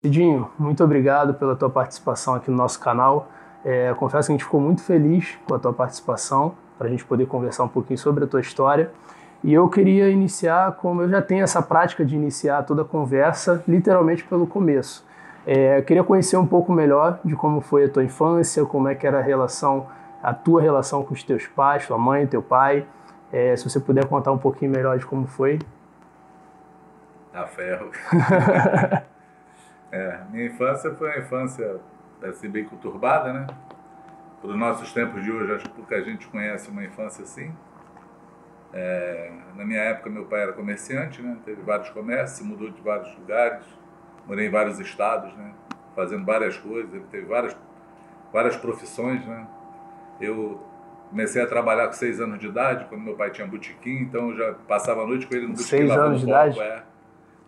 Cidinho, muito obrigado pela tua participação aqui no nosso canal. É, confesso que a gente ficou muito feliz com a tua participação, para a gente poder conversar um pouquinho sobre a tua história. E eu queria iniciar, como eu já tenho essa prática de iniciar toda a conversa, literalmente pelo começo. É, eu queria conhecer um pouco melhor de como foi a tua infância, como é que era a relação, a tua relação com os teus pais, tua mãe, teu pai. É, se você puder contar um pouquinho melhor de como foi. A ferro. É, minha infância foi uma infância assim, bem conturbada, né? Para os nossos tempos de hoje, acho que pouca gente conhece uma infância assim. É, na minha época, meu pai era comerciante, né? Teve vários comércios, mudou de vários lugares, morei em vários estados, né? Fazendo várias coisas, ele teve várias, várias profissões, né? Eu comecei a trabalhar com seis anos de idade, quando meu pai tinha botequim, então eu já passava a noite com ele no botequim Seis anos de idade? É.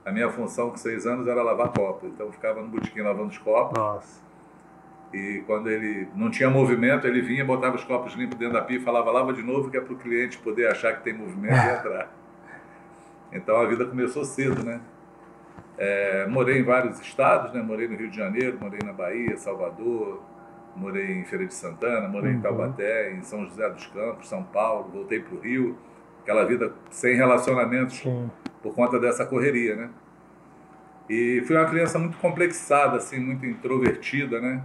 A minha função com seis anos era lavar copo. Então eu ficava no botequim lavando os copos. Nossa. E quando ele não tinha movimento, ele vinha, botava os copos limpos dentro da pia e falava, lava de novo, que é para o cliente poder achar que tem movimento e entrar. Então a vida começou cedo, né? É, morei em vários estados, né? Morei no Rio de Janeiro, morei na Bahia, Salvador, morei em Feira de Santana, morei em Uhum. Taubaté, em São José dos Campos, São Paulo, voltei para o Rio. Aquela vida sem relacionamentos Sim. Por conta dessa correria, né? E fui uma criança muito complexada, assim, muito introvertida, né?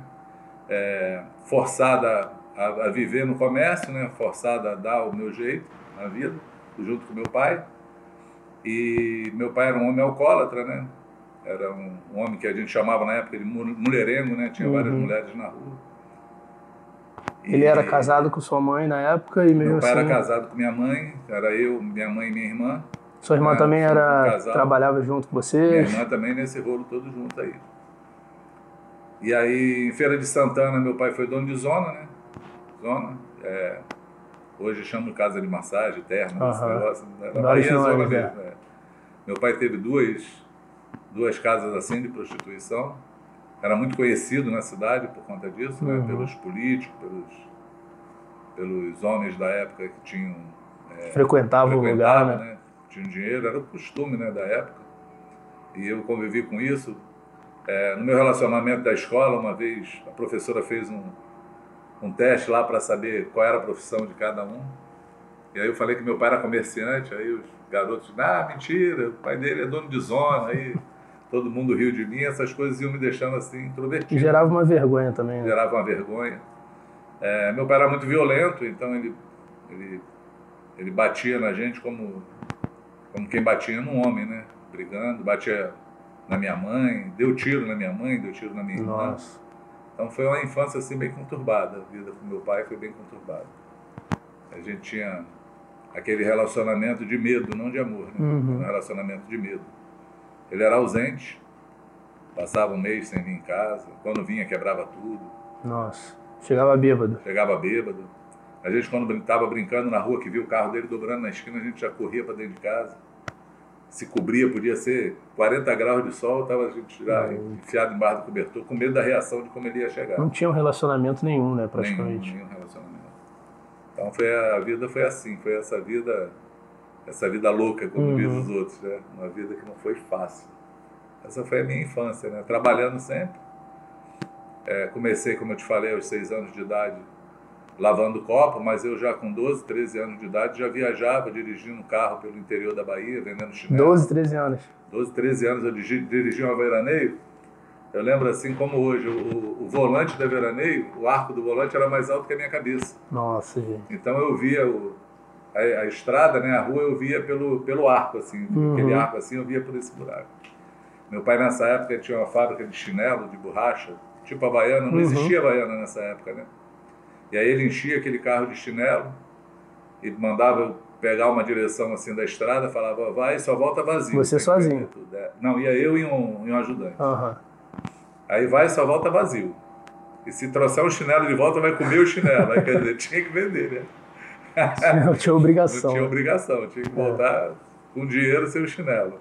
É, forçada a, a viver no comércio, né? Forçada a dar o meu jeito na vida, junto com meu pai. E meu pai era um homem alcoólatra, né? Era um, um homem que a gente chamava na época de mu- mulherengo, né? Tinha várias Uhum. mulheres na rua. Ele era casado com sua mãe na época e mesmo Meu pai assim. era casado com minha mãe, era eu, minha mãe e minha irmã. Sua irmã É, também um era trabalhava junto com Minha você? irmã também nesse rolo todo junto aí. E aí, em Feira de Santana, meu pai foi dono de zona, né? Zona. é, hoje chama de casa de massagem, terna, esse Aham. negócio. Na Vários Bahia é zona nomes, é. mesmo. é. Meu pai teve duas, duas casas assim de prostituição. Era muito conhecido na cidade por conta disso, né? Uhum. Pelos políticos, pelos, pelos homens da época que tinham Frequentava o lugar, né? né? Tinha dinheiro, era o costume né, da época. E eu convivi com isso. É, no meu relacionamento da escola, uma vez a professora fez um, um teste lá para saber qual era a profissão de cada um. E aí eu falei que meu pai era comerciante, aí os garotos, ah, mentira, o pai dele é dono de zona, aí todo mundo riu de mim, essas coisas iam me deixando assim introvertido gerava uma vergonha também, né? gerava uma vergonha. É, meu pai era muito violento, então ele, ele, ele batia na gente como, como quem batia num homem, né? Brigando, batia na minha mãe, deu tiro na minha mãe, deu tiro na minha irmã. Nossa. Então foi uma infância assim bem conturbada. A vida com meu pai foi bem conturbada. A gente tinha aquele relacionamento de medo, não de amor, né? Uhum. Um relacionamento de medo. Ele era ausente, passava um mês sem vir em casa. Quando vinha, quebrava tudo. Nossa. Chegava bêbado. Chegava bêbado. A gente, quando estava brincando na rua, que viu o carro dele dobrando na esquina, a gente já corria para dentro de casa. Se cobria, podia ser 40 graus de sol, estava a gente já Uhum. enfiado embaixo do cobertor, com medo da reação de como ele ia chegar. Não tinha um relacionamento nenhum, né, nenhum, praticamente. nenhum relacionamento. Então foi a, a vida foi assim, foi essa vida, essa vida louca, como Uhum. diz os outros, né? Uma vida que não foi fácil. Essa foi a minha infância, né? Trabalhando sempre. É, comecei, como eu te falei, aos seis anos de idade, lavando copo, mas eu já com 12, 13 anos de idade já viajava dirigindo um carro pelo interior da Bahia, vendendo chinelo. 12, 13 anos. 12, 13 anos eu dirigi, dirigi uma veraneio. Eu lembro assim como hoje, o, o volante da veraneio, o arco do volante era mais alto que a minha cabeça. Nossa, gente. Então eu via o, a, a estrada, né, a rua, eu via pelo, pelo arco, assim, Uhum. aquele arco assim, eu via por esse buraco. Meu pai nessa época tinha uma fábrica de chinelo, de borracha, tipo a Havaiana, não Uhum. existia Havaiana nessa época, né? E aí ele enchia aquele carro de chinelo e mandava eu pegar uma direção assim da estrada, falava, vai, só volta vazio. Você sozinho? É. Não, ia eu e um, e um ajudante. Aham. Aí vai, só volta vazio. E se trouxer um chinelo de volta, vai comer o chinelo. Aí, quer dizer, tinha que vender, né? Tinha Não obrigação. tinha obrigação, tinha que voltar com dinheiro sem o chinelo.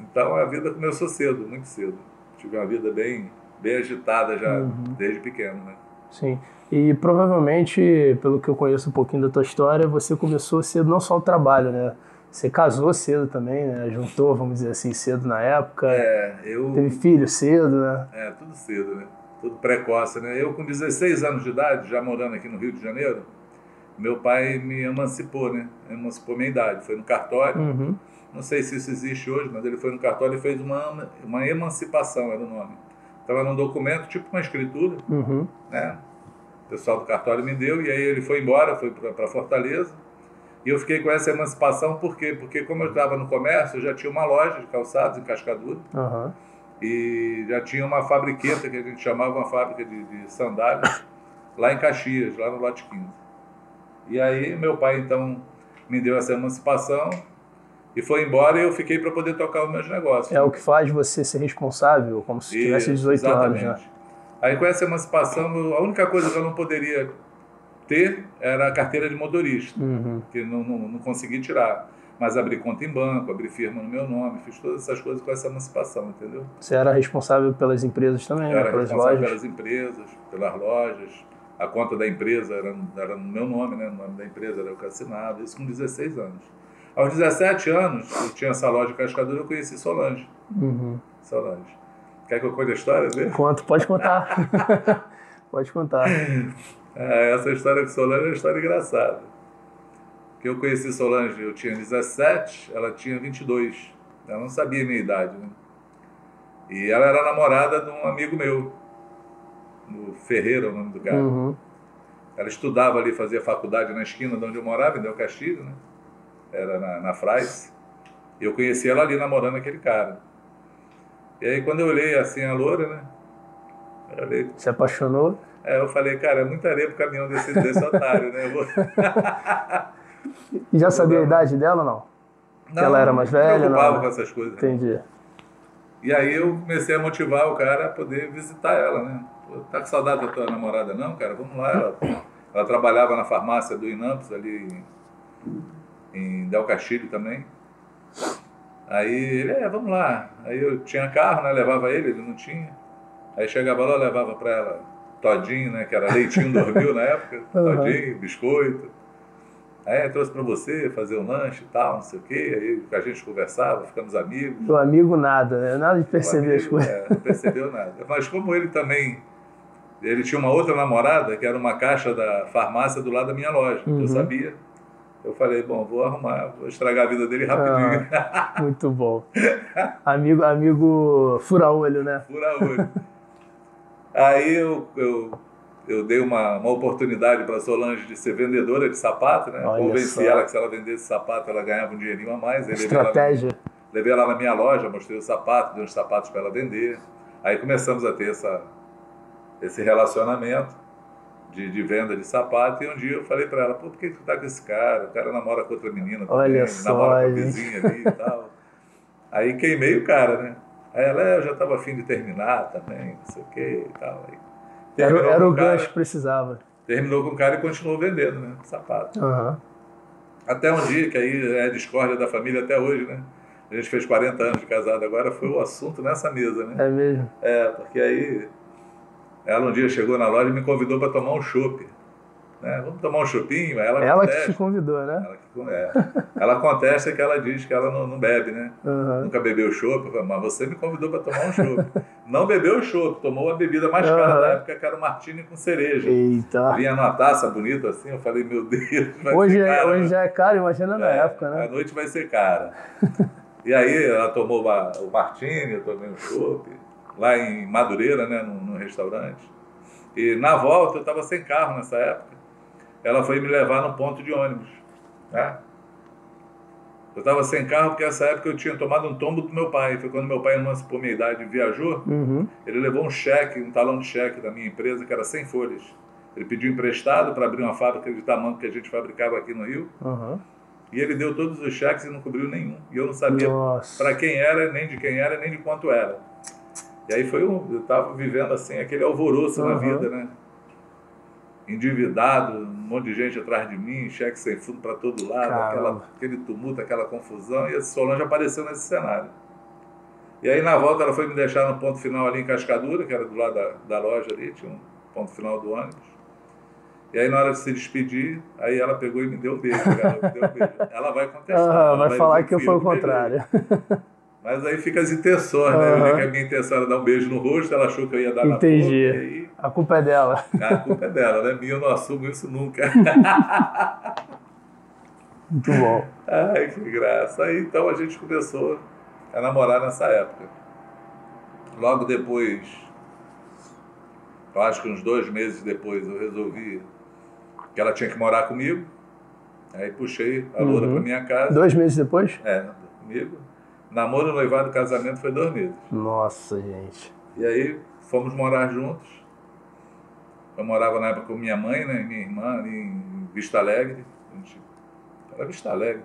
Então a vida começou cedo, muito cedo. Tive uma vida bem, bem agitada já Uhum. desde pequeno, né? Sim. E provavelmente, pelo que eu conheço um pouquinho da tua história, você começou cedo não só o trabalho, né? Você casou cedo também, né? Juntou, vamos dizer assim, cedo na época. É, eu. Teve filho cedo, né? É, tudo cedo, né? Tudo precoce, né? Eu, com 16 anos de idade, já morando aqui no Rio de Janeiro, meu pai me emancipou, né? Emancipou minha idade. Foi no cartório. Uhum. Não sei se isso existe hoje, mas ele foi no cartório e fez uma, uma emancipação, era o nome. Então era um documento, tipo uma escritura, Uhum. né? O pessoal do cartório me deu, e aí ele foi embora, foi para Fortaleza. E eu fiquei com essa emancipação, por quê? Porque como eu estava no comércio, eu já tinha uma loja de calçados em Cascadura, Aham. e já tinha uma fabriqueta, que a gente chamava uma fábrica de, de sandálias, lá em Caxias, lá no lote 15. E aí meu pai, então, me deu essa emancipação, e foi embora e eu fiquei para poder tocar os meus negócios. É o que faz você ser responsável, como se tivesse Isso, 18 anos, né? exatamente. Aí com essa emancipação, a única coisa que eu não poderia ter era a carteira de motorista, Uhum. que não, não, não consegui tirar. Mas abri conta em banco, abri firma no meu nome, fiz todas essas coisas com essa emancipação, entendeu? Você era responsável pelas empresas também, Eu né? era Pelas responsável lojas. pelas empresas, pelas lojas. A conta da empresa era, era no meu nome, né? O nome da empresa era o que assinava, isso com 16 anos. Aos 17 anos, eu tinha essa loja de cascadura, eu conheci Solange. Uhum. Solange. Quer que eu conte a história dele? Quanto? Pode contar. Pode contar. É, essa história com Solange é uma história engraçada. Que eu conheci Solange, eu tinha 17, ela tinha 22. Ela não sabia a minha idade, né? E ela era namorada de um amigo meu, no Ferreira, o nome do cara. Uhum. Ela estudava ali, fazia faculdade na esquina de onde eu morava, em Del Castilho, né? Era na, na Frais. Eu conheci ela ali namorando aquele cara. E aí quando eu olhei assim a loura, né? Eu olhei, Se apaixonou. é, eu falei, cara, é muita areia pro caminhão desse, desse otário, né? Eu vou... E já sabia a idade dela ou não? Não, ela era mais não me velha, preocupava não? com essas coisas. Entendi. E aí eu comecei a motivar o cara a poder visitar ela, né? Pô, tá com saudade da tua namorada não, cara? Vamos lá. Ela, ela trabalhava na farmácia do Inampos, ali em, em Del Castilho também. Aí ele, é, vamos lá. Aí eu tinha carro, né? Levava ele, ele não tinha. Aí chegava lá, eu levava pra ela todinho, né? Que era leitinho dormiu na época. Uhum. Todinho, biscoito. Aí eu trouxe pra você fazer um lanche e tal, não sei o quê. Aí a gente conversava, ficamos amigos. O amigo nada, né? Nada de perceber as amigo, coisas. é, não percebeu nada. Mas como ele também, ele tinha uma outra namorada, que era uma caixa da farmácia do lado da minha loja, que Uhum. eu sabia. Eu falei, bom, vou arrumar, vou estragar a vida dele rapidinho. Muito bom. Amigo, amigo fura-olho, né? Fura olho. Aí eu, eu, eu dei uma, uma oportunidade para Solange de ser vendedora de sapato, né? Olha Convenci só. ela que se ela vendesse sapato, ela ganhava um dinheirinho a mais. Aí levei ela- Estratégia. Levei ela na minha loja, mostrei o sapato, dei uns sapatos para ela vender. Aí começamos a ter essa, esse relacionamento de, de venda de sapato. E um dia eu falei para ela: pô, por que tu tá com esse cara? O cara namora com outra menina também, Olha só, namora com a vizinha ali e tal. Aí queimei o cara, né? Aí ela, "É, eu já estava afim de terminar também, não sei o que e tal. Aí, Era, era o gancho que precisava. Terminou com o cara e continuou vendendo, né? Sapato. Aham. Até um dia, que aí é a discórdia da família até hoje, né? A gente fez 40 anos de casado agora, foi o assunto nessa mesa, né? É mesmo. É, porque aí ela um dia chegou na loja e me convidou para tomar um chopp. Né? Vamos tomar um chopinho? Ela, Ela que te convidou, né? ela, que, é, ela contesta que ela diz que ela não, não bebe, né? Aham. Nunca bebeu chopp. Mas você me convidou para tomar um chopp. não bebeu chopp, tomou a bebida mais cara Aham. da época, que era o martini com cereja. Eita. Vinha numa taça bonita assim, eu falei, meu Deus, Hoje, é, cara, hoje já é caro, imagina na É, época, A né? noite vai ser cara. e aí ela tomou uma- o martini, eu tomei um chopp, lá em Madureira, né, num, num restaurante. E na volta, eu estava sem carro nessa época, ela foi me levar no ponto de ônibus. Né? Eu estava sem carro porque nessa época eu tinha tomado um tombo do meu pai. Foi quando meu pai emancipou minha idade e viajou. Uhum. Ele levou um cheque, um talão de cheque da minha empresa, que era 100 folhas. Ele pediu emprestado para abrir uma fábrica de tamanho que a gente fabricava aqui no Rio. Aham. E ele deu todos os cheques e não cobriu nenhum. E eu não sabia para quem era, nem de quem era, nem de quanto era. E aí foi um, eu estava vivendo assim, aquele alvoroço na Aham. vida, né? Endividado, um monte de gente atrás de mim, cheque sem fundo para todo lado, aquela, aquele tumulto, aquela confusão, e a Solange apareceu nesse cenário. E aí na volta ela foi me deixar no ponto final ali em Cascadura, que era do lado da, da loja ali, tinha um ponto final do ônibus. E aí, na hora de se despedir, aí ela pegou e me deu um beijo. Ela, deu um beijo. ela vai contestar. ela vai, falar que eu fui o contrário. Mas aí fica as intenções, né? Eu que a minha intenção era dar um beijo no rosto, ela achou que eu ia dar Entendi. na boca. Entendi. Aí... A culpa é dela. A culpa é dela, né? Minha, eu não assumo isso nunca. Muito bom. Ai, que graça. Aí então a gente começou a namorar nessa época. Logo depois, eu acho que uns dois meses depois, eu resolvi que ela tinha que morar comigo. Aí puxei a loura uhum. para minha casa. Dois meses depois? É, comigo. Namoro, noivado, casamento foi dois meses. Nossa, gente. E aí fomos morar juntos. Eu morava na época com minha mãe, né, minha irmã, ali em Vista Alegre. A gente, era Vista Alegre.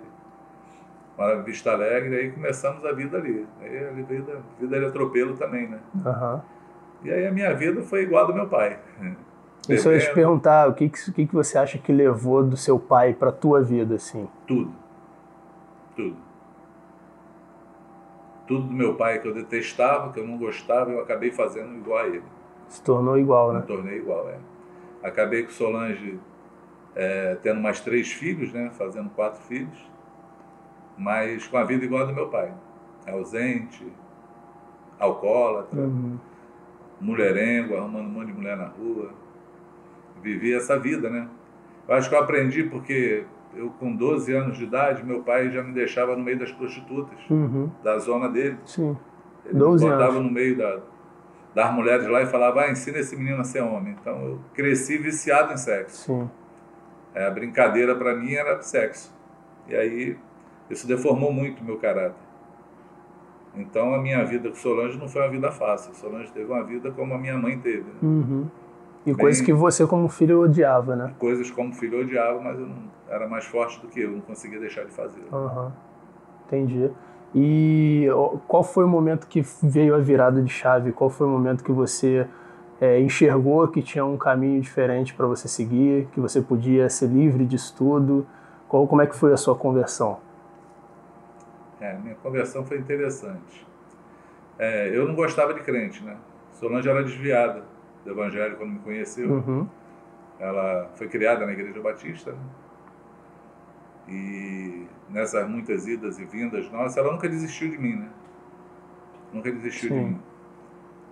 Morava em Vista Alegre, aí começamos a vida ali. Aí a vida, a vida de atropelo também, né? Uhum. E aí a minha vida foi igual a do meu pai. Isso eu ia te perguntar, o que, que, que você acha que levou do seu pai para tua vida, assim? Tudo. Tudo tudo do meu pai que eu detestava, que eu não gostava, eu acabei fazendo igual a ele. Se tornou igual, né? Me tornei igual, é. Acabei com Solange é, tendo mais três filhos, né? Fazendo quatro filhos, mas com a vida igual a do meu pai. Ausente, alcoólatra, uhum. mulherengo, arrumando um monte de mulher na rua. Vivi essa vida, né? Eu acho que eu aprendi porque eu com 12 anos de idade, meu pai já me deixava no meio das prostitutas, uhum. da zona dele. Sim. Ele 12 me botava anos. no meio da, das mulheres lá e falava, ah, ensina esse menino a ser homem. Então eu cresci viciado em sexo. Sim. É, a brincadeira para mim era sexo. E aí isso deformou muito o meu caráter. Então a minha vida com Solange não foi uma vida fácil. Solange teve uma vida como a minha mãe teve. Né? Uhum. E Bem, coisas que você como filho odiava, né? Coisas como filho odiava, mas eu não, era mais forte do que eu, não conseguia deixar de fazer. Uhum. Entendi. E qual foi o momento que veio a virada de chave? Qual foi o momento que você é, enxergou que tinha um caminho diferente para você seguir, que você podia ser livre disso tudo? Qual, como é que foi a sua conversão? É, minha conversão foi interessante. É, eu não gostava de crente, né? Solange era desviada do Evangelho quando me conheceu. Uhum. Ela foi criada na Igreja Batista. Né? E nessas muitas idas e vindas nossas, ela nunca desistiu de mim, né? Nunca desistiu Sim. de mim.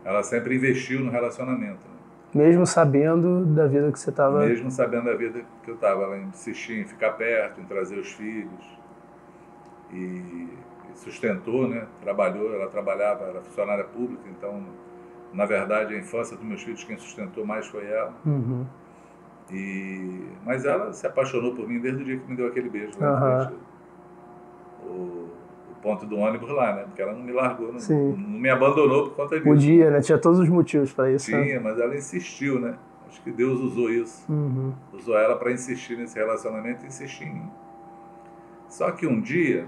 Ela sempre investiu no relacionamento. Né? Mesmo sabendo da vida que você estava. Mesmo sabendo da vida que eu estava. Ela insistia em ficar perto, em trazer os filhos. E sustentou, né? Trabalhou, ela trabalhava, era funcionária pública, então na verdade, a infância dos meus filhos, quem sustentou mais foi ela. Uhum. E, mas ela se apaixonou por mim desde o dia que me deu aquele beijo. Né? Uhum. O, o, ponto do ônibus lá, né? Porque ela não me largou, não, não me abandonou por conta disso. Podia, né? Tinha todos os motivos para isso. Né? Tinha, né? mas ela insistiu, né? Acho que Deus usou isso. Uhum. Usou ela para insistir nesse relacionamento e insistir em mim. Só que um dia,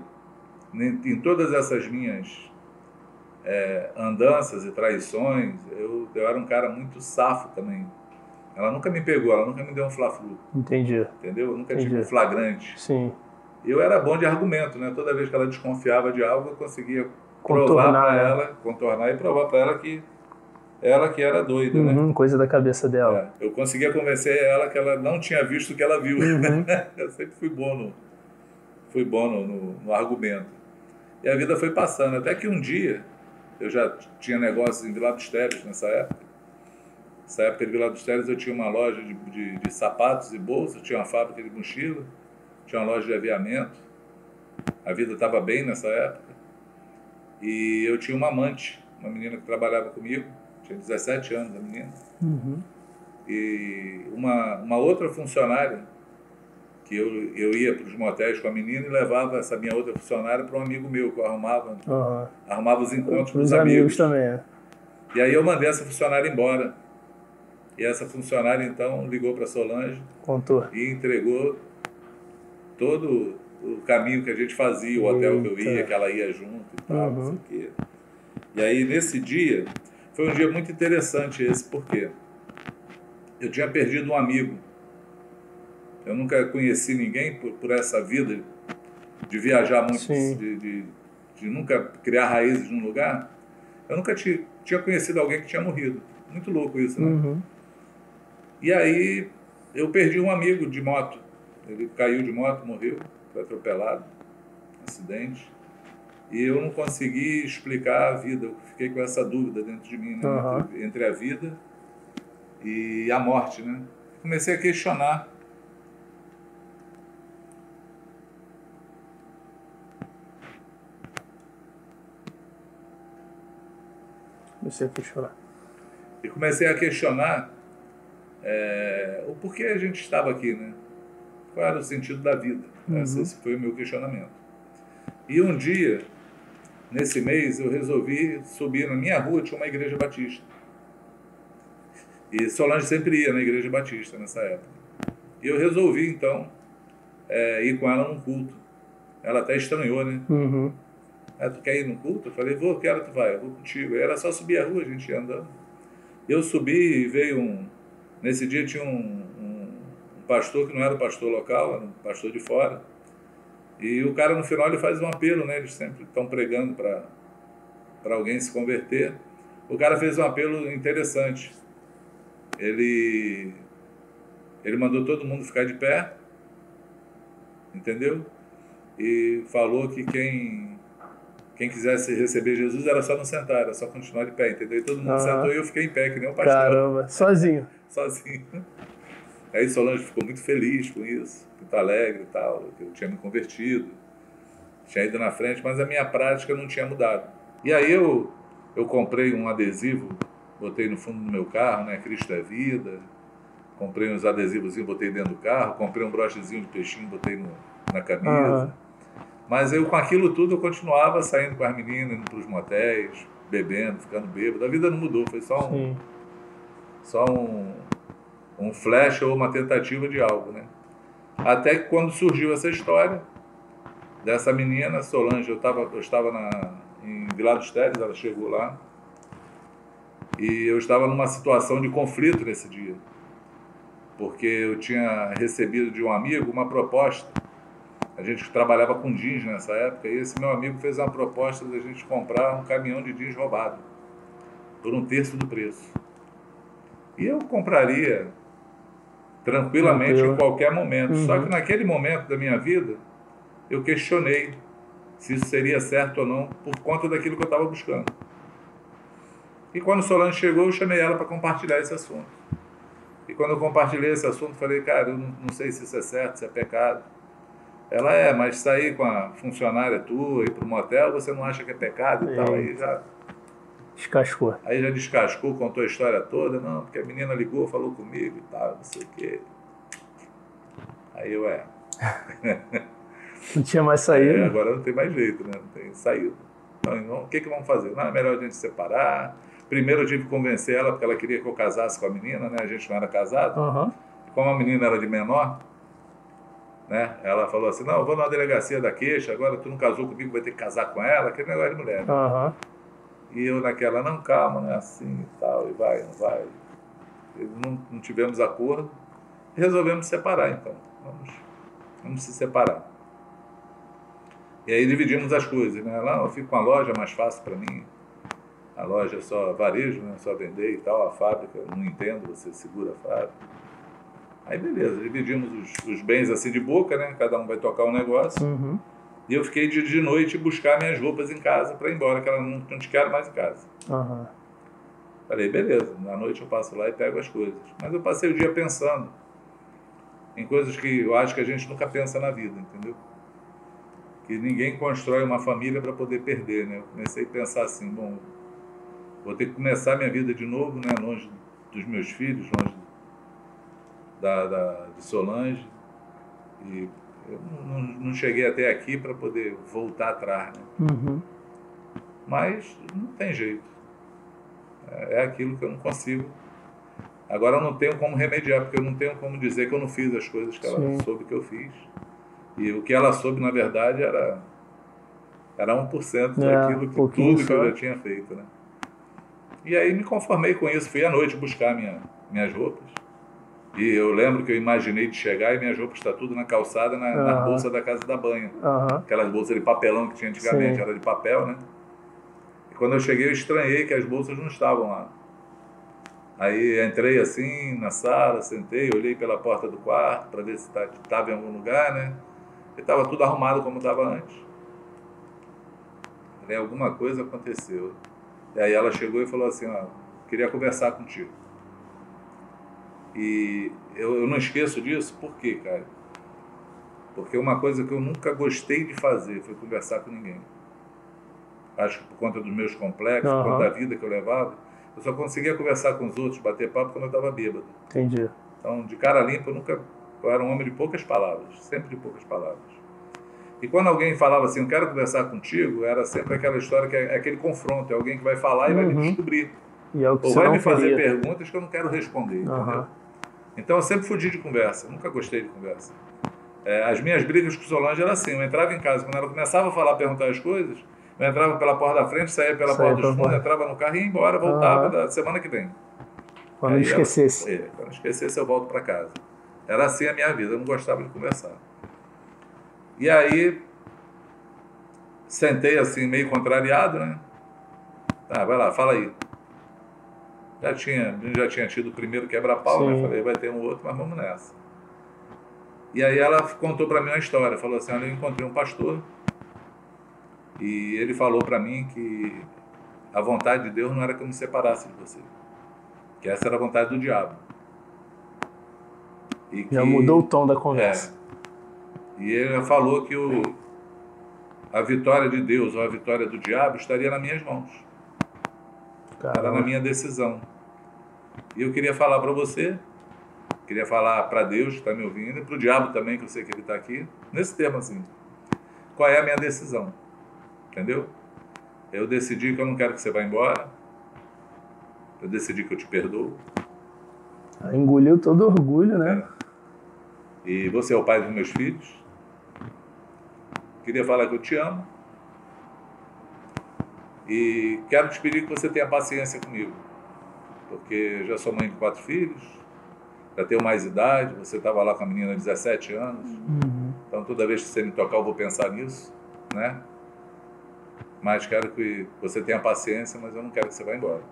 em todas essas minhas é, andanças e traições, eu, eu era um cara muito safo também. Ela nunca me pegou, ela nunca me deu um fla-flu. Entendi. Entendeu? Eu nunca Entendi. tive um flagrante. Sim. Eu era bom de argumento, né? Toda vez que ela desconfiava de algo, eu conseguia provar para né? ela, contornar e provar para ela que ela que era doida, né? uhum, né? Coisa da cabeça dela. É, eu conseguia convencer ela que ela não tinha visto o que ela viu. Uhum. eu sempre fui bom no, fui bom no, no, no argumento. E a vida foi passando, até que um dia eu já tinha negócios em Vila dos Teles nessa época. Nessa época de Vila dos Teles eu tinha uma loja de, de, de sapatos e bolsas, tinha uma fábrica de mochila, tinha uma loja de aviamento. A vida estava bem nessa época. E eu tinha uma amante, uma menina que trabalhava comigo, tinha 17 anos a menina. Uhum. E uma, uma outra funcionária que eu, eu ia para os motéis com a menina e levava essa minha outra funcionária para um amigo meu que eu arrumava, uhum. arrumava os encontros com os amigos. amigos também. É. E aí eu mandei essa funcionária embora. E essa funcionária então ligou para Solange Contou. e entregou todo o caminho que a gente fazia, o hotel Eita. que eu ia, que ela ia junto e tal, uhum. não sei o quê. E aí nesse dia, foi um dia muito interessante esse, porque eu tinha perdido um amigo eu nunca conheci ninguém por, por essa vida de viajar muito, de, de, de, nunca criar raízes num lugar. Eu nunca tinha, tinha conhecido alguém que tinha morrido. Muito louco isso, né? Uhum. E aí eu perdi um amigo de moto. Ele caiu de moto, morreu, foi atropelado, acidente. E eu não consegui explicar a vida. Eu fiquei com essa dúvida dentro de mim, né? Aham. entre, entre a vida e a morte, né? Comecei a questionar. Comecei a questionar. E comecei a questionar é, o porquê a gente estava aqui, né? Qual era o sentido da vida? Uhum. Esse, foi o meu questionamento. E um dia, nesse mês, eu resolvi subir na minha rua, tinha uma igreja batista. E Solange sempre ia na igreja batista nessa época. E eu resolvi, então, é, ir com ela num culto. Ela até estranhou, né? Uhum. Ah, tu quer ir no culto? Eu falei, vou, quero, tu vai, eu vou contigo. Aí era só subir a rua, a gente ia andando. Eu subi e veio um. Nesse dia tinha um, um, um pastor que não era pastor local, era um pastor de fora. E o cara no final ele faz um apelo, né? Eles sempre estão pregando para alguém se converter. O cara fez um apelo interessante. Ele, ele mandou todo mundo ficar de pé, entendeu? E falou que quem quem quisesse receber Jesus era só não sentar, era só continuar de pé, entendeu? E todo mundo Aham. sentou e eu fiquei em pé, que nem um pastor, Caramba, sozinho. sozinho. Aí Solange ficou muito feliz com isso, muito alegre e tal, que eu tinha me convertido, tinha ido na frente, mas a minha prática não tinha mudado. E aí eu, eu comprei um adesivo, botei no fundo do meu carro, né? Cristo é vida. Comprei uns adesivos, botei dentro do carro, comprei um brochezinho de peixinho, botei no, na camisa. Aham. Mas eu, com aquilo tudo, eu continuava saindo com as meninas, indo para os motéis, bebendo, ficando bêbado. A vida não mudou, foi só um, Sim. só um, um flash ou uma tentativa de algo, né? Até que quando surgiu essa história dessa menina, Solange, eu, tava, eu estava na, em Vila dos Teles, ela chegou lá, e eu estava numa situação de conflito nesse dia, porque eu tinha recebido de um amigo uma proposta, a gente trabalhava com jeans nessa época, e esse meu amigo fez uma proposta de a gente comprar um caminhão de jeans roubado, por um terço do preço. E eu compraria tranquilamente Tranquilo. em qualquer momento. Só Uhum. que naquele momento da minha vida, eu questionei se isso seria certo ou não por conta daquilo que eu estava buscando. E quando Solange chegou, eu chamei ela para compartilhar esse assunto. E quando eu compartilhei esse assunto, falei, cara, eu não, não sei se isso é certo, se é pecado. Ela é, mas sair com a funcionária tua, ir para um motel, você não acha que é pecado e tal. Aí já Descascou. Aí já descascou, contou a história toda, não, porque a menina ligou, falou comigo e tal, não sei o quê. Aí eu, é, Não tinha mais é, saído. agora não tem mais jeito, né? Não tem saída. Então, o que, que vamos fazer? Não, é melhor a gente separar. Primeiro eu tive que convencer ela, porque ela queria que eu casasse com a menina, né? A gente não era casado. Aham. Como a menina era de menor, né? Ela falou assim, não, eu vou na delegacia da queixa, agora tu não casou comigo, vai ter que casar com ela, aquele negócio de mulher. né? Aham. E eu naquela, não, calma, não é assim e tal, e vai, não vai. Não, não tivemos acordo. Resolvemos separar, então. Vamos, vamos se separar. E aí dividimos as coisas, né? Lá eu fico com a loja, mais fácil para mim. A loja é só varejo, né? Só vender e tal. A fábrica, não entendo, você segura a fábrica. Aí beleza, dividimos os, os bens assim de boca, né? Cada um vai tocar um negócio. Uhum. E eu fiquei de, de noite buscar minhas roupas em casa para ir embora, que ela não, não te quero mais em casa. Aham. Falei, beleza, na noite eu passo lá e pego as coisas. Mas eu passei o dia pensando em coisas que eu acho que a gente nunca pensa na vida, entendeu? Que ninguém constrói uma família para poder perder, né? Eu comecei a pensar assim, bom, vou ter que começar minha vida de novo, né? Longe dos meus filhos, longe da, da, de Solange. E eu não, não cheguei até aqui para poder voltar atrás, né? Uhum. Mas não tem jeito. É é aquilo que eu não consigo. Agora eu não tenho como remediar, porque eu não tenho como dizer que eu não fiz as coisas que ela Sim. soube que eu fiz. E o que ela soube, na verdade, era, era 1% É, daquilo que tudo que eu já tinha feito. Né? E aí me conformei com isso. Fui à noite buscar minha, minhas roupas. E eu lembro que eu imaginei de chegar e minhas roupas estão tudo na calçada, na, na Aham. bolsa da casa da banha Aham. aquelas bolsas de papelão que tinha antigamente, Sim. era de papel, né? E quando eu cheguei, eu estranhei que as bolsas não estavam lá. Aí entrei assim na sala, sentei, olhei pela porta do quarto para ver se estava tá, em algum lugar, né? E estava tudo arrumado como estava antes. Falei, alguma coisa aconteceu. E aí ela chegou e falou assim, ó, queria conversar contigo. E eu, eu não esqueço disso, por quê, cara? Porque uma coisa que eu nunca gostei de fazer foi conversar com ninguém. Acho que por conta dos meus complexos, uhum. por conta da vida que eu levava, eu só conseguia conversar com os outros, bater papo quando eu estava bêbado. Entendi. Então, de cara limpa, eu nunca. Eu era um homem de poucas palavras, sempre de poucas palavras. E quando alguém falava assim, eu quero conversar contigo, era sempre aquela história que é, é aquele confronto, é alguém que vai falar e uhum. vai me uhum. descobrir. E é o que Ou vai me fazer perguntas que eu não quero responder, uhum. Então eu sempre fugi de conversa, nunca gostei de conversa. É, as minhas brigas com Solange eram assim, eu entrava em casa, quando ela começava a falar, perguntar as coisas, eu entrava pela porta da frente, saía pela saía porta dos fundos, entrava no carro e ia embora, voltava uhum. da semana que vem. Quando Aí esquecesse. Ela, quando esquecesse, eu volto para casa. Era assim a minha vida, eu não gostava de conversar. E aí, sentei assim, meio contrariado, né? Tá, vai lá, fala aí. Já tinha, já tinha tido o primeiro quebra-pau, né? Falei, vai ter um outro, mas vamos nessa. E aí ela contou para mim uma história, falou assim, olha, eu encontrei um pastor e ele falou para mim que a vontade de Deus não era que eu me separasse de você. Que essa era a vontade do diabo. E Já que, mudou o tom da conversa. É, e ele falou que o, a vitória de Deus ou a vitória do diabo estaria nas minhas mãos. Caramba. Era na minha decisão. E eu queria falar para você, queria falar para Deus que está me ouvindo, e para o diabo também, que eu sei que ele está aqui, nesse termo assim. Qual é a minha decisão? Entendeu? Eu decidi que eu não quero que você vá embora. Eu decidi que eu te perdoo. Engoliu todo o orgulho, né? É. E você é o pai dos meus filhos. Queria falar que eu te amo. E quero te pedir que você tenha paciência comigo. Porque já sou mãe de quatro filhos, já tenho mais idade, você estava lá com a menina de 17 anos. Uhum. Então toda vez que você me tocar eu vou pensar nisso, né? mas quero que você tenha paciência, mas eu não quero que você vá embora.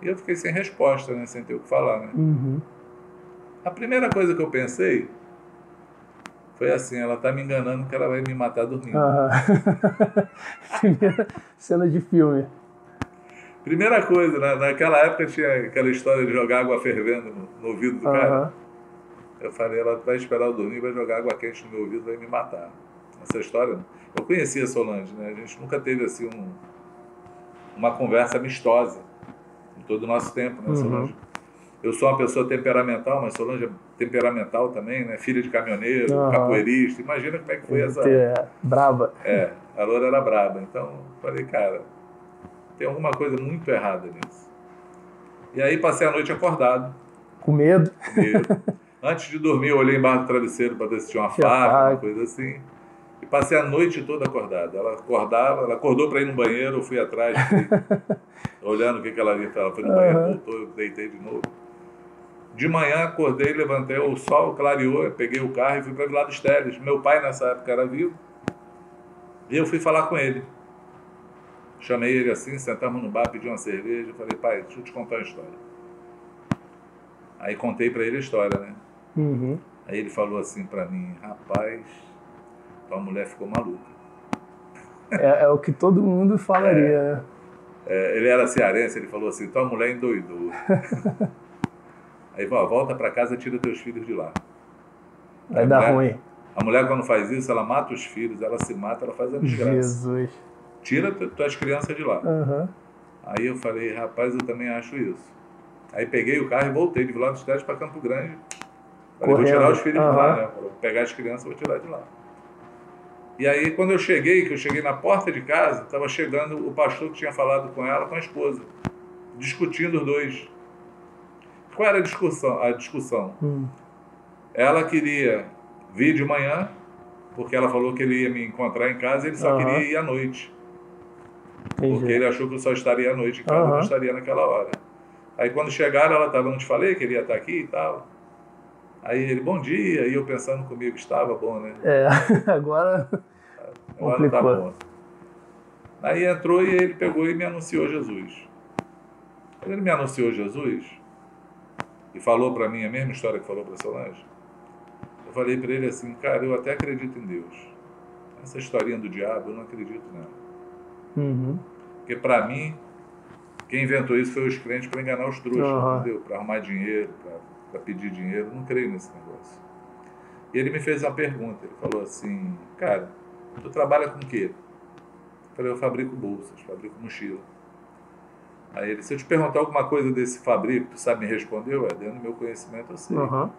E eu fiquei sem resposta, né? sem ter o que falar. Né? Uhum. A primeira coisa que eu pensei foi assim: ela está me enganando que ela vai me matar dormindo. Uhum. Primeira cena de filme. Primeira coisa, né? naquela época tinha aquela história de jogar água fervendo no, no ouvido do uhum. cara. Eu falei: ela vai esperar eu dormir, vai jogar água quente no meu ouvido, vai me matar. Essa história. Eu conhecia a Solange, né? A gente nunca teve assim um, uma conversa amistosa em todo o nosso tempo, né, Solange? Uhum. Eu sou uma pessoa temperamental, mas Solange é temperamental também, né? Filha de caminhoneiro, uhum. capoeirista. Imagina como é que foi essa. É, brava. É, a Loura era brava. Então, falei, cara, tem alguma coisa muito errada nisso. E aí passei a noite acordado. Com medo? Com medo. Antes de dormir, eu olhei embaixo do travesseiro para ver se tinha uma faca, uma coisa assim. E passei a noite toda acordada. Ela acordava, ela acordou para ir no banheiro, eu fui atrás, fui, olhando o que, que ela ia. Ela foi no uhum. banheiro, voltou, eu deitei de novo. De manhã acordei, levantei, o sol clareou, peguei o carro e fui para Vila dos Teles. Meu pai nessa época era vivo. E eu fui falar com ele. Chamei ele assim, sentamos no bar, pedi uma cerveja. Falei, pai, deixa eu te contar uma história. Aí contei para ele a história, né? Uhum. Aí ele falou assim para mim, rapaz, tua mulher ficou maluca. É, é o que todo mundo falaria, é, né? É, ele era cearense, ele falou assim, tua mulher endoidou. Aí falou, volta para casa tira teus filhos de lá. Vai dar ruim. A mulher quando faz isso, ela mata os filhos, ela se mata, ela faz a desgraça. Jesus. Tira tuas crianças de lá. Uhum. Aí eu falei, rapaz, eu também acho isso. Aí peguei o carro e voltei de Vila dos Teles para Campo Grande. Falei, vou tirar os filhos uhum. de lá, né? Vou pegar as crianças e vou tirar de lá. E aí, quando eu cheguei, que eu cheguei na porta de casa, estava chegando o pastor que tinha falado com ela, com a esposa, discutindo os dois. Qual era a discussão? A discussão? Hum. Ela queria vir de manhã, porque ela falou que ele ia me encontrar em casa, e ele só uhum. queria ir à noite. Entendi. Porque ele achou que eu só estaria à noite em casa, uhum. não estaria naquela hora. Aí quando chegaram, ela estava, não te falei que ele ia estar aqui e tal. Aí ele, bom dia, e eu pensando comigo, estava bom, né? É, agora. Agora tá bom. Aí entrou e ele pegou e me anunciou Jesus. Quando ele me anunciou Jesus e falou para mim a mesma história que falou para Solange, eu falei para ele assim, cara, eu até acredito em Deus. Essa historinha do diabo, eu não acredito nela. Uhum. Porque para mim, quem inventou isso foi os crentes para enganar os trouxas, Aham. entendeu? Para arrumar dinheiro, para pedir dinheiro. Não creio nesse negócio. E ele me fez uma pergunta. Ele falou assim, cara, tu trabalha com o quê? Eu falei, eu fabrico bolsas, fabrico mochila. Aí ele, se eu te perguntar alguma coisa desse fabrico, tu sabe me responder? Ué, dentro do meu conhecimento eu sei. Aham.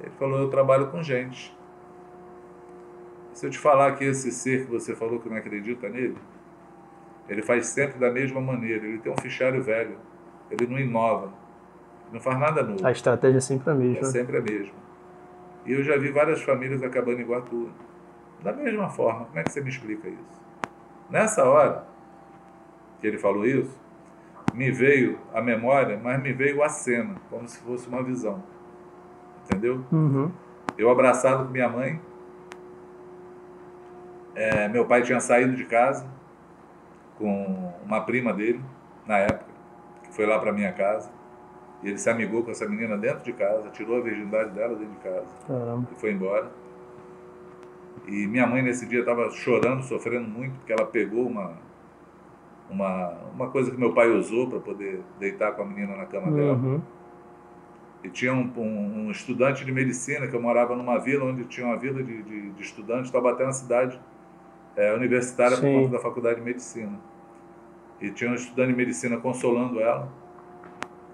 Ele falou, eu trabalho com gente. Se eu te falar que esse ser que você falou que não acredita nele, ele faz sempre da mesma maneira. Ele tem um fichário velho. Ele não inova. Não faz nada novo. A estratégia é sempre a É mesma. sempre a mesma. E eu já vi várias famílias acabando igual a tua. Da mesma forma. Como é que você me explica isso? Nessa hora que ele falou isso, me veio a memória, mas me veio a cena, como se fosse uma visão. Entendeu? Uhum. Eu abraçado com minha mãe. É, meu pai tinha saído de casa com uma prima dele, na época, que foi lá para minha casa. E ele se amigou com essa menina dentro de casa, tirou a virgindade dela dentro de casa Caramba. e foi embora. E minha mãe nesse dia estava chorando, sofrendo muito, porque ela pegou uma, uma, uma coisa que meu pai usou para poder deitar com a menina na cama dela. Uhum. E tinha um, um, um estudante de medicina, que eu morava numa vila onde tinha uma vila de, de, de estudantes, Taubaté é uma cidade é, universitária por Sim. conta da faculdade de medicina. E tinha um estudante de medicina consolando ela.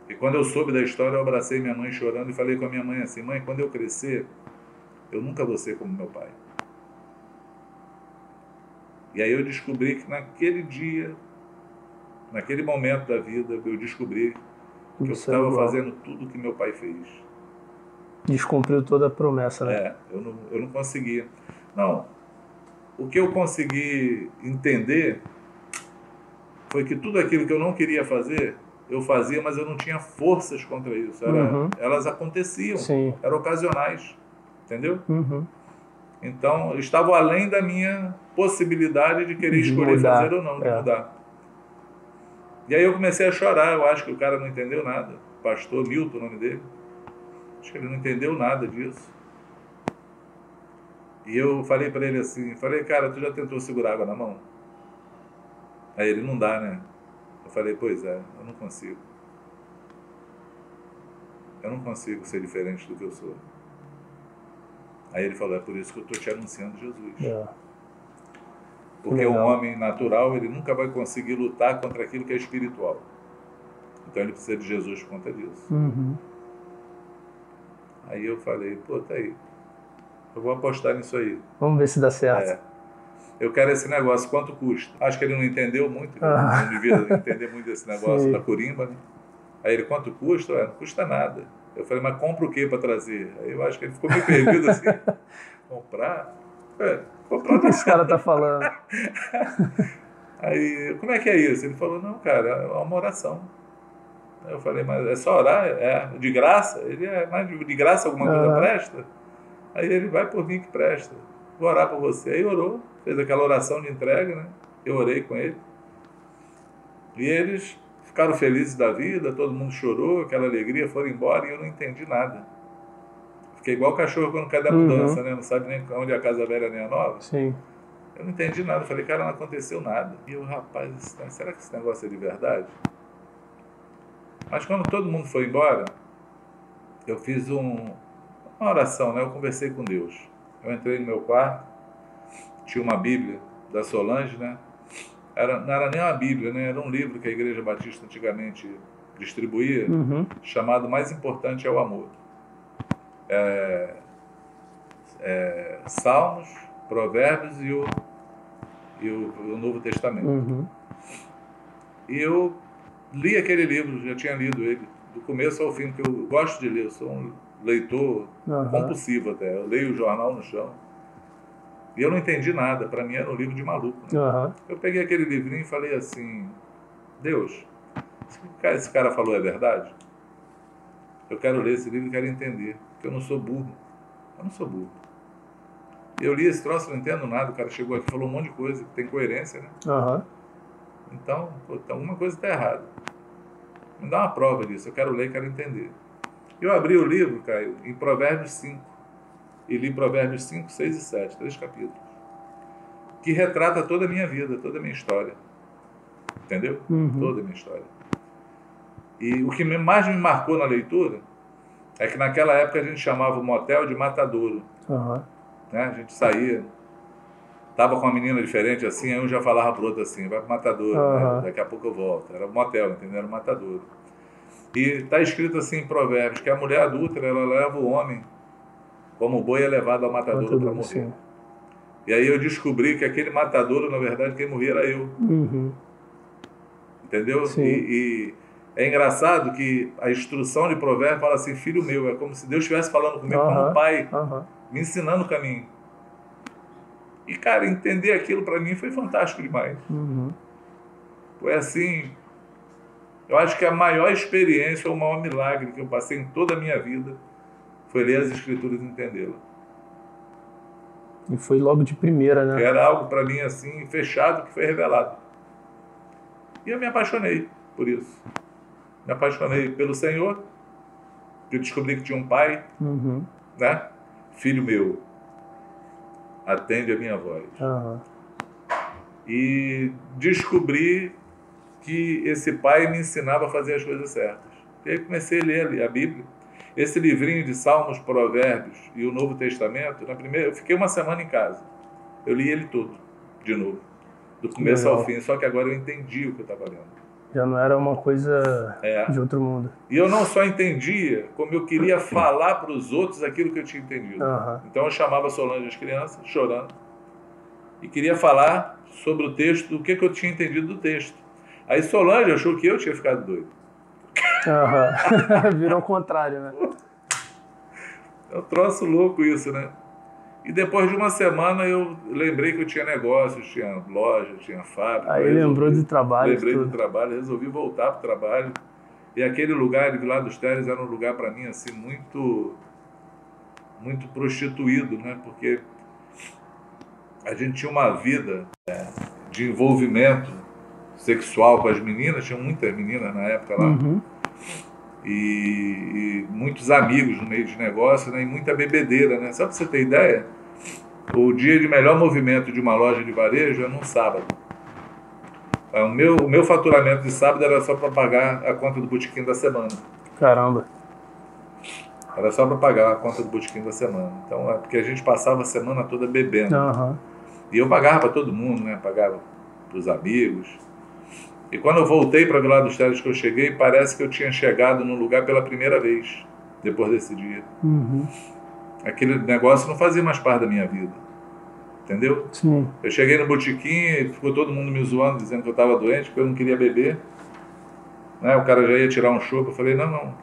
E quando eu soube da história, eu abracei minha mãe chorando e falei com a minha mãe assim: Mãe, quando eu crescer, eu nunca vou ser como meu pai. E aí eu descobri que naquele dia, naquele momento da vida, eu descobri que eu Isso é estava igual. fazendo tudo que meu pai fez. Descumpriu toda a promessa, né? É, eu não, eu não conseguia. Não, o que eu consegui entender foi que tudo aquilo que eu não queria fazer, eu fazia, mas eu não tinha forças contra isso. Era- Uhum. Elas aconteciam, Sim. eram ocasionais, entendeu? Uhum. Então, estavam além da minha possibilidade de querer escolher fazer ou não, de é. mudar. E aí eu comecei a chorar, eu acho que o cara não entendeu nada. Pastor Milton, o nome dele. Acho que ele não entendeu nada disso. E eu falei para ele assim, falei, cara, tu já tentou segurar água na mão? Aí ele, não dá, né? Eu falei, pois é, eu não consigo. Eu não consigo ser diferente do que eu sou. Aí ele falou, é por isso que eu estou te anunciando Jesus. É. Porque o homem natural, ele nunca vai conseguir lutar contra aquilo que é espiritual. Então ele precisa de Jesus por conta disso. Uhum. Aí eu falei, pô, tá aí. Eu vou apostar nisso aí. Vamos ver se dá certo. É. Eu quero esse negócio, quanto custa? Acho que ele não entendeu muito, Ah. não devia entender muito desse negócio Sim. da corimba, né? Aí ele, quanto custa? Não custa nada. Eu falei, mas compra o que para trazer? Aí eu acho que ele ficou meio perdido assim. Comprar? É, O que esse cara tá falando? Aí, como é que é isso? Ele falou, não, cara, é uma oração. Eu falei, mas é só orar? É de graça? Ele é, mas de graça alguma coisa Aham. presta? Aí ele vai por mim que presta. Vou orar por você. Aí orou, fez aquela oração de entrega, né? Eu orei com ele. E eles ficaram felizes da vida, todo mundo chorou, aquela alegria, foram embora e eu não entendi nada. Fiquei igual cachorro quando cai da Uhum. mudança, né? Não sabe nem onde é a casa velha nem a nova. Sim. Eu não entendi nada. Falei, cara, não aconteceu nada. E eu, rapaz, será que esse negócio é de verdade? Mas quando todo mundo foi embora, eu fiz um- uma oração, né? Eu conversei com Deus. Eu entrei no meu quarto, tinha uma Bíblia da Solange, né? Era, não era nem uma Bíblia, né? Era um livro que a Igreja Batista antigamente distribuía, Uhum. chamado Mais Importante é o Amor. É, é, Salmos, Provérbios e o, e o, o Novo Testamento. Uhum. E eu li aquele livro, já tinha lido ele, do começo ao fim, porque eu gosto de ler, eu sou um leitor Aham. compulsivo até. Eu leio o jornal no chão. E eu não entendi nada, para mim era um livro de maluco. né? Aham. Eu peguei aquele livrinho e falei assim: Deus, esse cara, esse cara falou é verdade? Eu quero ler esse livro e quero entender, porque eu não sou burro. Eu não sou burro. Eu li esse troço, não entendo nada. O cara chegou aqui falou um monte de coisa, que tem coerência, né? Aham. Então, então alguma coisa está errada. Me dá uma prova disso, eu quero ler, quero entender. Eu abri o livro, Caio, em Provérbios 5. E li Provérbios 5, 6 e 7, três capítulos. Que retrata toda a minha vida, toda a minha história. Entendeu? Uhum. Toda a minha história. E o que mais me marcou na leitura é que naquela época a gente chamava o motel de matadouro. Uhum. Né? A gente saía, tava com uma menina diferente assim, aí um já falava pro outro assim, vai pro matadouro, Uhum. né? daqui a pouco eu volto. Era motel, entendeu? Era matadouro. E está escrito assim em Provérbios que a mulher adulta ela leva o homem como o boi é levado ao matadouro para morrer. sim. E aí eu descobri que aquele matadouro, na verdade, quem morria era eu. Uhum. Entendeu? Sim. E, e é engraçado que a instrução de Provérbios fala assim, filho meu, é como se Deus estivesse falando comigo como Aham. um pai, Aham. me ensinando o caminho. E, cara, entender aquilo para mim foi fantástico demais. Uhum. Foi assim. Eu acho que a maior experiência, o maior milagre que eu passei em toda a minha vida foi ler as Escrituras e entendê-las. E foi logo de primeira, né? Era algo para mim assim, fechado, que foi revelado. E eu me apaixonei por isso. Me apaixonei pelo Senhor, que eu descobri que tinha um pai, Uhum. né? Filho meu, atende a minha voz. Aham. E descobri que esse pai me ensinava a fazer as coisas certas. E aí comecei a ler a Bíblia. Esse livrinho de Salmos, Provérbios e o Novo Testamento, na primeira, eu fiquei uma semana em casa. Eu li ele todo, de novo, do começo Legal. ao fim. Só que agora eu entendi o que eu estava lendo. Já não era uma coisa É. de outro mundo. E eu não só entendia, como eu queria falar para os outros aquilo que eu tinha entendido. Aham. Então eu chamava Solange as crianças, chorando, e queria falar sobre o texto, do que, que eu tinha entendido do texto. Aí Solange achou que eu tinha ficado doido. Aham. Virou o contrário, né? É um troço louco isso, né? E depois de uma semana eu lembrei que eu tinha negócios, tinha loja, tinha fábrica. Aí resolvi- lembrou do trabalho. Lembrei do tudo. trabalho, resolvi voltar para o trabalho. E aquele lugar de Vila dos Teles era um lugar para mim assim muito muito prostituído, né? Porque a gente tinha uma vida é, de envolvimento sexual com as meninas, tinha muitas meninas na época lá, Uhum. e, e muitos amigos no meio de negócio, né? E muita bebedeira, né? Só para você ter ideia, o dia de melhor movimento de uma loja de varejo é num sábado. É, O meu, o meu faturamento de sábado era só para pagar a conta do botequim da semana. Caramba. Era só para pagar a conta do botequim da semana. Então é porque a gente passava a semana toda bebendo. Aham. E eu pagava para todo mundo, né? Pagava para os amigos. E quando eu voltei para Vila dos Teles que eu cheguei, parece que eu tinha chegado no lugar pela primeira vez, depois desse dia. Uhum. Aquele negócio não fazia mais parte da minha vida. Entendeu? Sim. Eu cheguei no botequim e ficou todo mundo me zoando, dizendo que eu estava doente, que eu não queria beber. Né? O cara já ia tirar um chopp. Eu falei, não, não.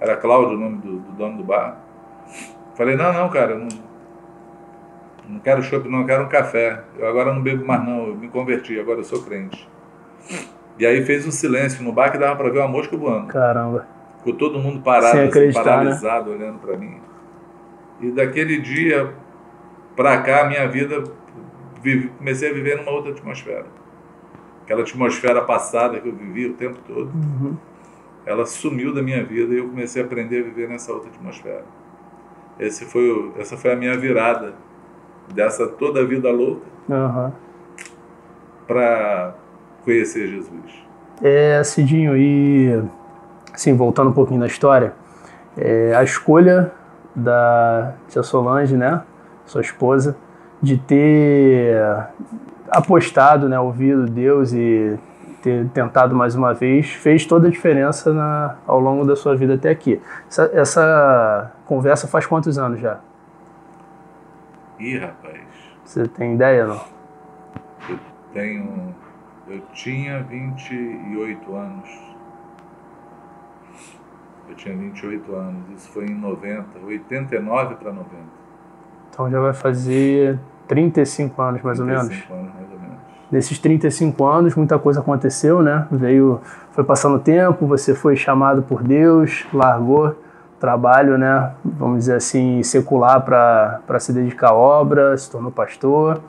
Era Cláudio o nome do, do dono do bar. Falei, não, não, cara, não, não quero chopp, não, eu quero um café. Eu agora não bebo mais, não. Eu me converti, agora eu sou crente. E aí fez um silêncio no bar que dava para ver uma mosca voando. Caramba. Ficou todo mundo parado, assim, né? paralisado, olhando para mim. E daquele dia para cá, minha vida, vive- comecei a viver numa outra atmosfera. Aquela atmosfera passada que eu vivia o tempo todo, Uhum. ela sumiu da minha vida e eu comecei a aprender a viver nessa outra atmosfera. Esse foi o, essa foi a minha virada dessa toda a vida louca Aham. para conhecer Jesus. É, Cidinho, e assim, voltando um pouquinho na história, é, a escolha da tia Solange, né, sua esposa, de ter apostado, né, ouvido Deus e ter tentado mais uma vez, fez toda a diferença na, ao longo da sua vida até aqui. Essa, essa conversa faz quantos anos já? Ih, rapaz, Você tem ideia, não? eu tenho. Eu tinha 28 anos. Eu tinha 28 anos. Isso foi em 90, 89 para 90. Então já vai fazer 35 anos, mais ou menos. 35 anos, mais ou menos. Nesses 35 anos, muita coisa aconteceu, né? Veio, foi passando o tempo, você foi chamado por Deus, largou trabalho, né? Vamos dizer assim, secular para se dedicar à obra, se tornou pastor.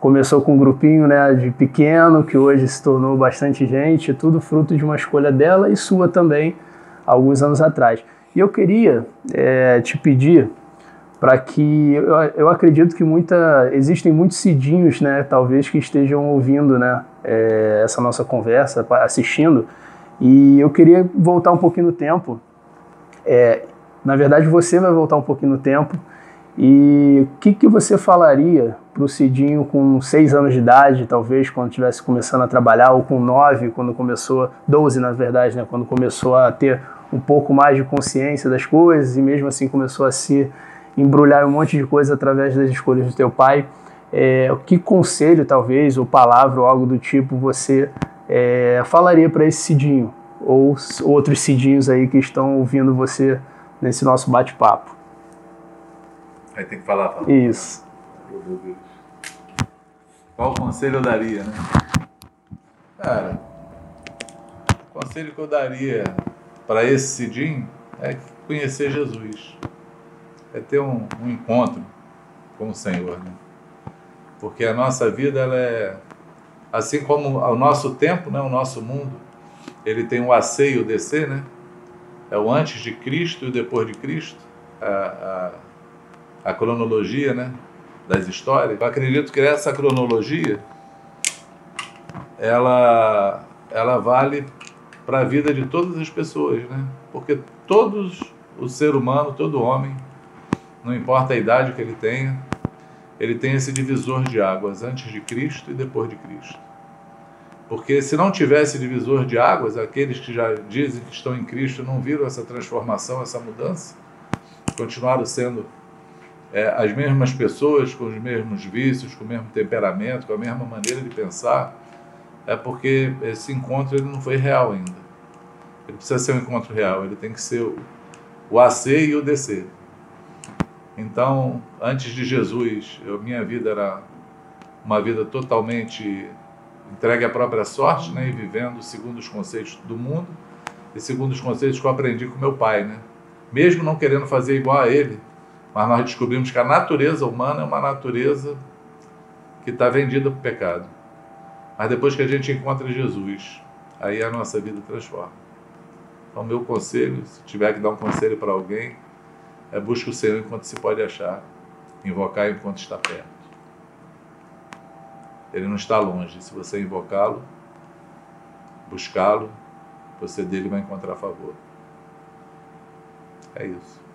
começou com um grupinho né, de pequeno, que hoje se tornou bastante gente, tudo fruto de uma escolha dela e sua também, alguns anos atrás. E eu queria é, te pedir para que eu, eu, acredito que muita existem muitos cidinhos, né, talvez que estejam ouvindo, né, é, essa nossa conversa, assistindo, e eu queria voltar um pouquinho no tempo. É, na verdade, você vai voltar um pouquinho no tempo. E o que, que você falaria para o Cidinho com seis anos de idade, talvez, quando estivesse começando a trabalhar, ou com nove, quando começou, 12 na verdade, né, quando começou a ter um pouco mais de consciência das coisas e mesmo assim começou a se embrulhar um monte de coisa através das escolhas do teu pai. É, que conselho, talvez, ou palavra, ou algo do tipo, você é, falaria para esse Cidinho, ou outros Cidinhos aí que estão ouvindo você nesse nosso bate-papo? Aí tem que falar, falar. Isso. Qual conselho eu daria, né? Cara, o conselho que eu daria para esse Cidinho é conhecer Jesus. É ter um, um encontro com o Senhor, né? Porque a nossa vida, ela é assim como o nosso tempo, né, o nosso mundo, ele tem o AC e o DC, né? É o antes de Cristo e o depois de Cristo, a, a, a cronologia, né, das histórias. Eu acredito que essa cronologia, ela, ela vale para a vida de todas as pessoas, né? Porque todos, o ser humano, todo homem, não importa a idade que ele tenha, ele tem esse divisor de águas antes de Cristo e depois de Cristo. Porque se não tivesse divisor de águas, aqueles que já dizem que estão em Cristo não viram essa transformação, essa mudança, continuaram sendo é, as mesmas pessoas, com os mesmos vícios, com o mesmo temperamento, com a mesma maneira de pensar, é porque esse encontro ele não foi real ainda. Ele precisa ser um encontro real, ele tem que ser o, AC e o DC. Então, antes de Jesus, eu, minha vida era uma vida totalmente entregue à própria sorte, né, e vivendo segundo os conceitos do mundo e segundo os conceitos que eu aprendi com meu pai, né? Mesmo não querendo fazer igual a ele, mas nós descobrimos que a natureza humana é uma natureza que está vendida para o pecado. Mas depois que a gente encontra Jesus, aí a nossa vida transforma. Então, meu conselho, se tiver que dar um conselho para alguém, é busque o Senhor enquanto se pode achar, invocar enquanto está perto. Ele não está longe. Se você invocá-lo, buscá-lo, você dele vai encontrar favor. É isso.